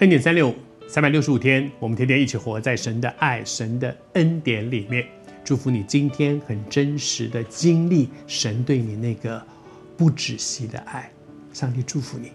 恩典三六，三百六十五天，我们天天一起活在神的爱、神的恩典里面。祝福你今天很真实的经历神对你那个不止息的爱。上帝祝福你。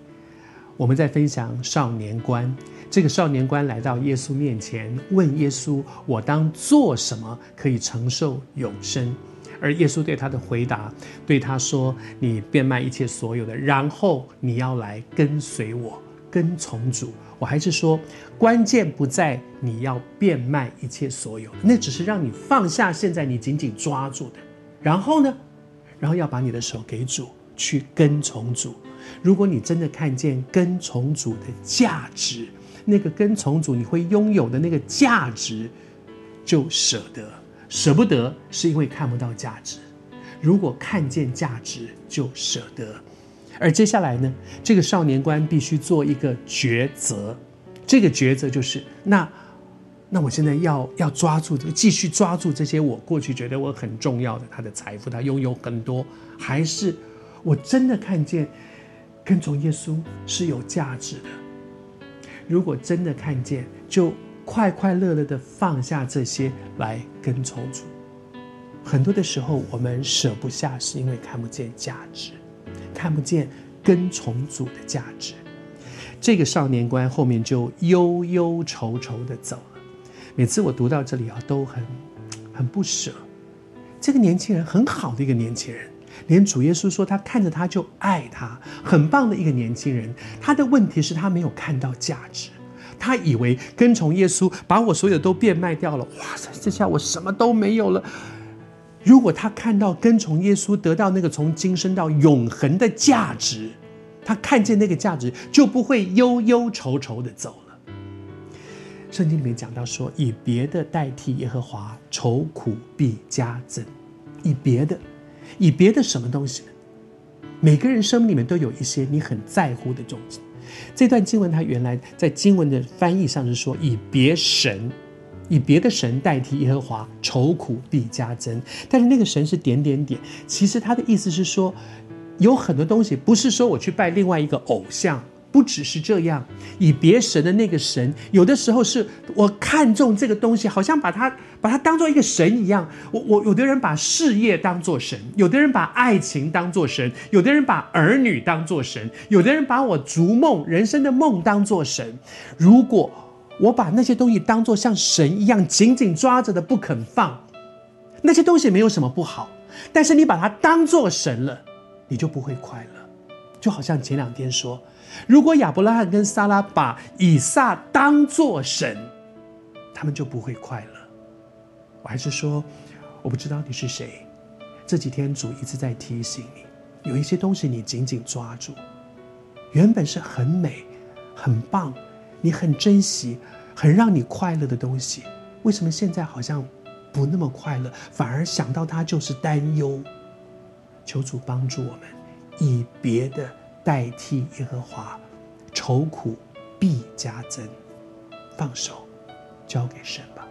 我们在分享少年官，这个少年官来到耶稣面前，问耶稣：“我当做什么可以承受永生？”而耶稣对他的回答，对他说：“你变卖一切所有的，然后你要来跟随我，跟从主。”我还是说，关键不在你要变卖一切所有，那只是让你放下现在你紧紧抓住的。然后呢，然后要把你的手给主，去跟从主。如果你真的看见跟从主的价值，那个跟从主你会拥有的那个价值，就舍得。舍不得是因为看不到价值。如果看见价值，就舍得。而接下来呢，这个少年官必须做一个抉择，这个抉择就是：那，那我现在要要抓住，继续抓住这些我过去觉得我很重要的他的财富，他拥有很多，还是我真的看见跟从耶稣是有价值的？如果真的看见，就快快乐乐的放下这些来跟从主。很多的时候，我们舍不下，是因为看不见价值。看不见跟从主的价值，这个少年官后面就忧忧愁愁的走了。每次我读到这里啊，都很很不舍。这个年轻人很好的一个年轻人，连主耶稣说他看着他就爱他，很棒的一个年轻人。他的问题是，他没有看到价值，他以为跟从耶稣把我所有的都变卖掉了，哇塞，这下我什么都没有了。如果他看到跟从耶稣得到那个从今生到永恒的价值，他看见那个价值，就不会忧忧愁愁的走了。圣经里面讲到说，以别的代替耶和华，愁苦必加增。以别的，以别的什么东西呢？每个人生命里面都有一些你很在乎的东西。这段经文它原来在经文的翻译上是说，以别神。以别的神代替耶和华，愁苦必加增。但是那个神是点点点，其实他的意思是说，有很多东西不是说我去拜另外一个偶像，不只是这样。以别神的那个神，有的时候是我看中这个东西，好像把它把它当做一个神一样。我我有的人把事业当做神，有的人把爱情当做神，有的人把儿女当做神，有的人把我逐梦人生的梦当做神。如果我把那些东西当作像神一样紧紧抓着的不肯放，那些东西没有什么不好，但是你把它当作神了，你就不会快乐。就好像前两天说，如果亚伯拉罕跟撒拉把以撒当作神，他们就不会快乐。我还是说，我不知道你是谁。这几天主一直在提醒你，有一些东西你紧紧抓住，原本是很美、很棒。你很珍惜，很让你快乐的东西，为什么现在好像不那么快乐，反而想到它就是担忧？求主帮助我们，以别的代替耶和华，愁苦必加增。放手，交给神吧。